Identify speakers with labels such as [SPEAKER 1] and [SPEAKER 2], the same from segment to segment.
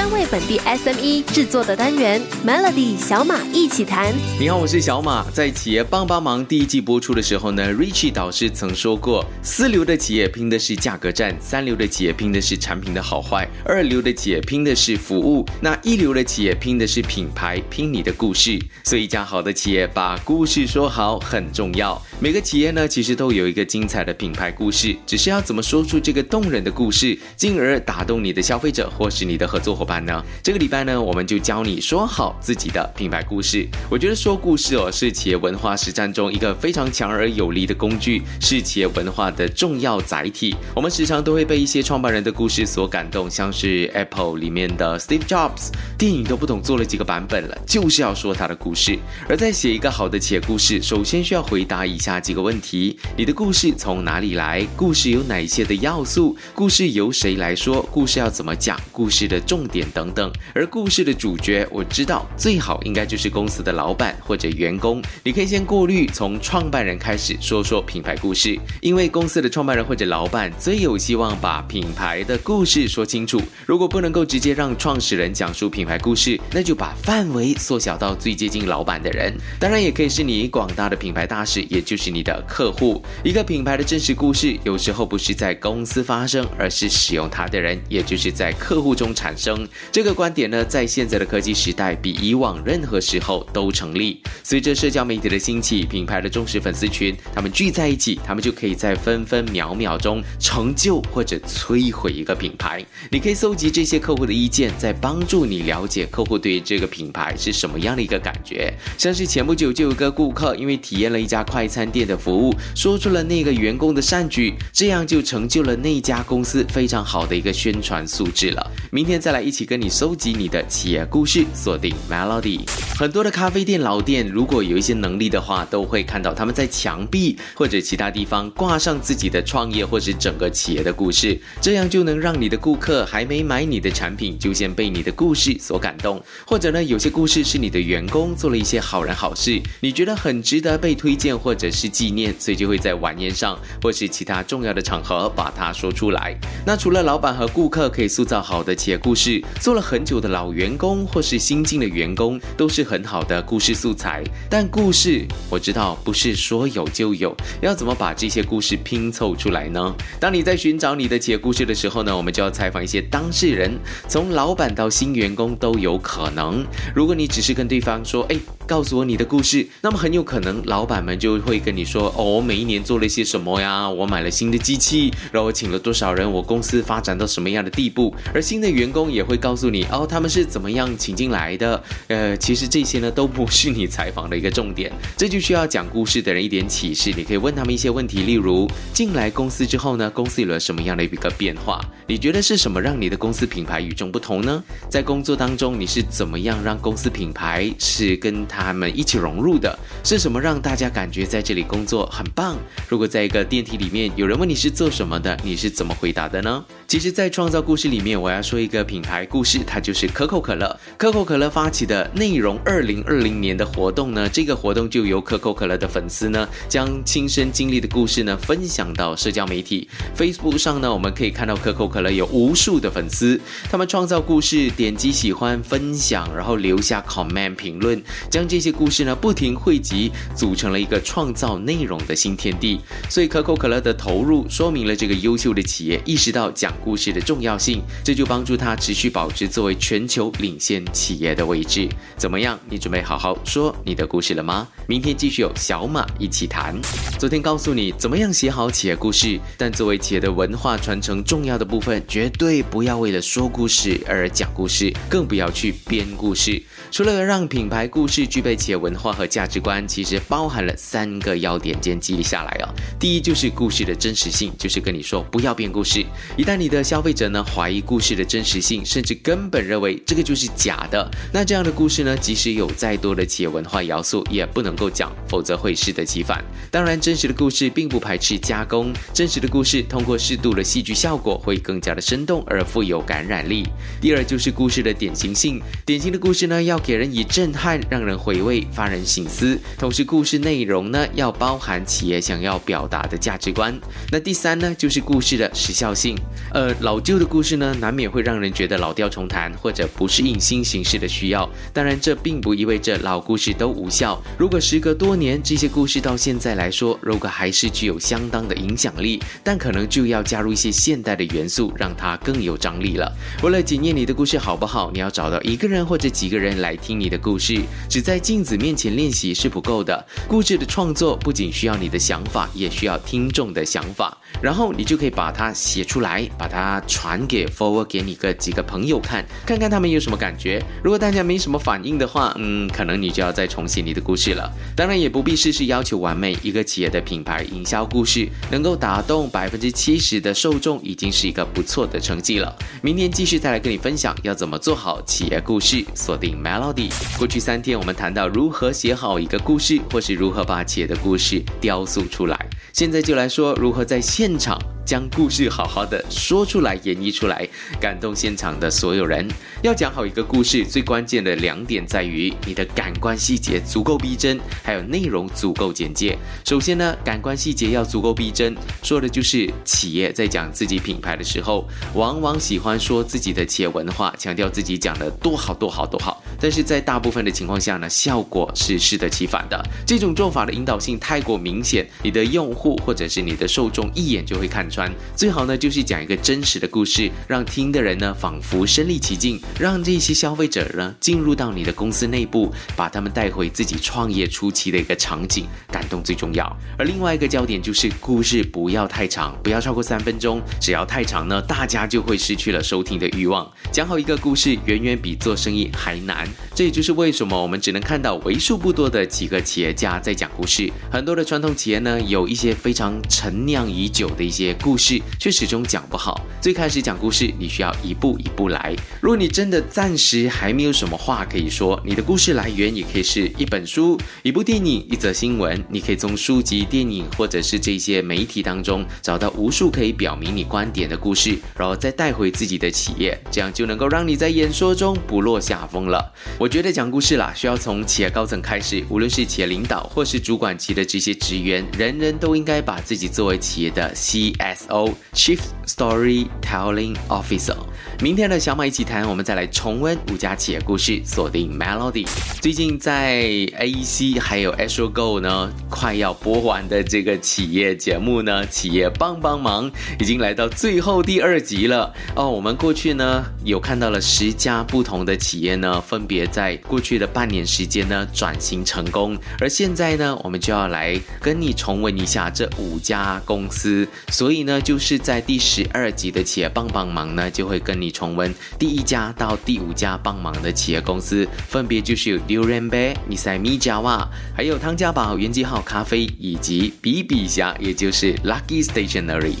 [SPEAKER 1] 专为本地 SME 制作的单元 Melody 小马一起谈。
[SPEAKER 2] 你好，我是小马。在企业帮帮忙第一季播出的时候呢，Richie 导师曾说过，四流的企业拼的是价格战，三流的企业拼的是产品的好坏，二流的企业拼的是服务，那一流的企业拼的是品牌，拼你的故事。所以一家好的企业把故事说好很重要。每个企业呢，其实都有一个精彩的品牌故事，只是要怎么说出这个动人的故事，进而打动你的消费者或是你的合作伙伴呢？这个礼拜呢，我们就教你说好自己的品牌故事。我觉得说故事哦，是企业文化实战中一个非常强而有力的工具，是企业文化的重要载体。我们时常都会被一些创办人的故事所感动，像是 Apple 里面的 Steve Jobs，电影都不懂做了几个版本了，就是要说他的故事。而在写一个好的企业故事，首先需要回答以下。几个问题：你的故事从哪里来？故事有哪些的要素？故事由谁来说？故事要怎么讲？故事的重点等等。而故事的主角，我知道最好应该就是公司的老板或者员工。你可以先过滤，从创办人开始说说品牌故事，因为公司的创办人或者老板最有希望把品牌的故事说清楚。如果不能够直接让创始人讲述品牌故事，那就把范围缩小到最接近老板的人。当然，也可以是你广大的品牌大使，也就是。你的客户，一个品牌的真实故事，有时候不是在公司发生，而是使用它的人，也就是在客户中产生。这个观点呢，在现在的科技时代，比以往任何时候都成立。随着社交媒体的兴起，品牌的忠实粉丝群，他们聚在一起，他们就可以在分分秒秒中成就或者摧毁一个品牌。你可以搜集这些客户的意见，在帮助你了解客户对于这个品牌是什么样的一个感觉。像是前不久就有个顾客，因为体验了一家快餐。店的服务说出了那个员工的善举，这样就成就了那家公司非常好的一个宣传素质了。明天再来一一起跟你收集你的企业故事，锁定 Melody。很多的咖啡店老店，如果有一些能力的话，都会看到他们在墙壁或者其他地方挂上自己的创业或是整个企业的故事，这样就能让你的顾客还没买你的产品，就先被你的故事所感动。或者呢，有些故事是你的员工做了一些好人好事，你觉得很值得被推荐，或者。是纪念，所以就会在晚宴上或是其他重要的场合把它说出来。那除了老板和顾客可以塑造好的企业故事，做了很久的老员工或是新进的员工都是很好的故事素材。但故事我知道不是说有就有，要怎么把这些故事拼凑出来呢？当你在寻找你的企业故事的时候呢，我们就要采访一些当事人，从老板到新员工都有可能。如果你只是跟对方说，哎。告诉我你的故事，那么很有可能老板们就会跟你说：“哦，我每一年做了一些什么呀？我买了新的机器，然后我请了多少人？我公司发展到什么样的地步？”而新的员工也会告诉你：“哦，他们是怎么样请进来的？”呃，其实这些呢都不是你采访的一个重点，这就需要讲故事的人一点启示。你可以问他们一些问题，例如进来公司之后呢，公司有了什么样的一个变化？你觉得是什么让你的公司品牌与众不同呢？在工作当中，你是怎么样让公司品牌是跟他？他们一起融入的是什么让大家感觉在这里工作很棒？如果在一个电梯里面有人问你是做什么的，你是怎么回答的呢？其实，在创造故事里面，我要说一个品牌故事，它就是可口可乐。可口可乐发起的内容二零二零年的活动呢，这个活动就由可口可乐的粉丝呢，将亲身经历的故事呢分享到社交媒体 Facebook 上呢，我们可以看到可口可乐有无数的粉丝，他们创造故事，点击喜欢、分享，然后留下 comment 评论，将这些故事呢不停汇集，组成了一个创造内容的新天地。所以，可口可乐的投入说明了这个优秀的企业意识到讲。故事的重要性，这就帮助他持续保持作为全球领先企业的位置。怎么样？你准备好好说你的故事了吗？明天继续有小马一起谈。昨天告诉你怎么样写好企业故事，但作为企业的文化传承重要的部分，绝对不要为了说故事而讲故事，更不要去编故事。除了让品牌故事具备企业文化和价值观，其实包含了三个要点，先记下来哦。第一就是故事的真实性，就是跟你说不要编故事。一旦你的消费者呢怀疑故事的真实性，甚至根本认为这个就是假的，那这样的故事呢，即使有再多的企业文化要素，也不能够讲，否则会适得其反。当然，真实的故事并不排斥加工，真实的故事通过适度的戏剧效果，会更加的生动而富有感染力。第二就是故事的典型性，典型的故事呢，要给人以震撼、让人回味，发人省思。同时，故事内容呢要包含企业想要表达的价值观。那第三呢，就是故事的时效性。呃，老旧的故事呢，难免会让人觉得老调重弹，或者不适应新形势的需要。当然，这并不意味着老故事都无效。如果时隔多年，这些故事到现在来说，如果还是具有相当的影响力，但可能就要加入一些现代的元素，让它更有张力了。为了检验你的故事好不好，你要找到一个人或者几个人来听你的故事。只在在镜子面前练习是不够的。故事的创作不仅需要你的想法，也需要听众的想法。然后你就可以把它写出来，把它传给 forward 给你个几个朋友看，看看他们有什么感觉。如果大家没什么反应的话，嗯，可能你就要再重写你的故事了。当然也不必事事要求完美。一个企业的品牌营销故事能够打动百分之七十的受众，已经是一个不错的成绩了。明天继续再来跟你分享要怎么做好企业故事。锁定 Melody。过去三天我们谈到如何写好一个故事，或是如何把企业的故事雕塑出来。现在就来说如何在现场。将故事好好的说出来，演绎出来，感动现场的所有人。要讲好一个故事，最关键的两点在于你的感官细节足够逼真，还有内容足够简介。首先呢，感官细节要足够逼真，说的就是企业在讲自己品牌的时候，往往喜欢说自己的企业文化，强调自己讲的多好多好多好。但是在大部分的情况下呢，效果是适得其反的。这种做法的引导性太过明显，你的用户或者是你的受众一眼就会看穿。最好呢，就是讲一个真实的故事，让听的人呢仿佛身临其境，让这些消费者呢进入到你的公司内部，把他们带回自己创业初期的一个场景，感动最重要。而另外一个焦点就是故事不要太长，不要超过三分钟，只要太长呢，大家就会失去了收听的欲望。讲好一个故事，远远比做生意还难。这也就是为什么我们只能看到为数不多的几个企业家在讲故事。很多的传统企业呢，有一些非常陈酿已久的一些故。事却始终讲不好。最开始讲故事，你需要一步一步来。如果你真的暂时还没有什么话可以说，你的故事来源也可以是一本书、一部电影、一则新闻。你可以从书籍、电影或者是这些媒体当中找到无数可以表明你观点的故事，然后再带回自己的企业，这样就能够让你在演说中不落下风了。我觉得讲故事啦，需要从企业高层开始，无论是企业领导或是主管级的这些职员，人人都应该把自己作为企业的 CS。O Chief Storytelling Officer。明天的小马一起谈，我们再来重温五家企业故事，锁定 Melody。最近在 AEC 还有 Astro Go 呢，快要播完的这个企业节目呢，企业帮帮忙已经来到最后第二集了哦。我们过去呢有看到了十家不同的企业呢，分别在过去的半年时间呢转型成功，而现在呢，我们就要来跟你重温一下这五家公司，所以呢。就是在第十二集的企业帮帮忙呢，就会跟你重温第一家到第五家帮忙的企业公司，分别就是有 Durian Bay、米塞米加瓦，还有汤家宝、元记号咖啡以及比比侠，也就是 Lucky Stationery。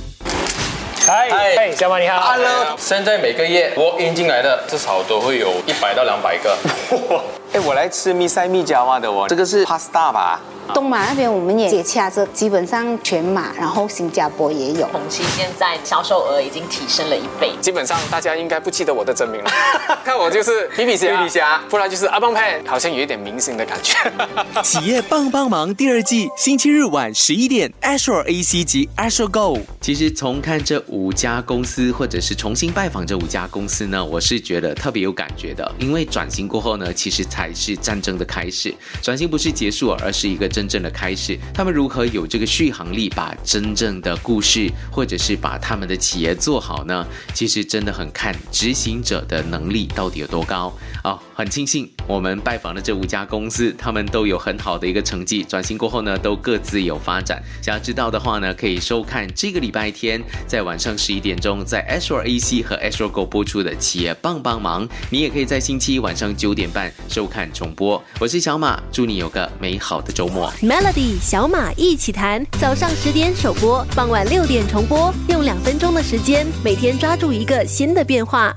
[SPEAKER 3] 嗨，嗨，小马你好
[SPEAKER 4] ，Hello。现在每个月我引进来的至少都会有一百到两百个。
[SPEAKER 3] 哎，我来吃米塞米加瓦的哦，这个是 pasta 吧？
[SPEAKER 5] 东马那边我们也接洽着，基本上全马，然后新加坡也有。
[SPEAKER 6] 红旗现在销售额已经提升了一倍，
[SPEAKER 3] 基本上大家应该不记得我的真名了。看我就是皮皮虾，皮皮虾，不然就是阿邦派，好像有一点明星的感觉。
[SPEAKER 7] 企业帮帮忙第二季，星期日晚十一点，Astro AC 及 Astro Go。
[SPEAKER 2] 其实从看这五家公司，或者是重新拜访这五家公司呢，我是觉得特别有感觉的。因为转型过后呢，其实才才是战争的开始。转型不是结束，而是一个真正的开始。他们如何有这个续航力，把真正的故事，或者是把他们的企业做好呢？其实真的很看执行者的能力到底有多高哦。很庆幸我们拜访的这五家公司，他们都有很好的一个成绩。转型过后呢，都各自有发展。想要知道的话呢，可以收看这个礼拜天在晚上十一点钟在 Astro AC 和 Astro Go 播出的企业帮帮忙。你也可以在星期一晚上九点半收看重播。我是小马，祝你有个美好的周末。
[SPEAKER 1] Melody 小马一起谈，早上十点首播，傍晚六点重播，用两分钟的时间，每天抓住一个新的变化。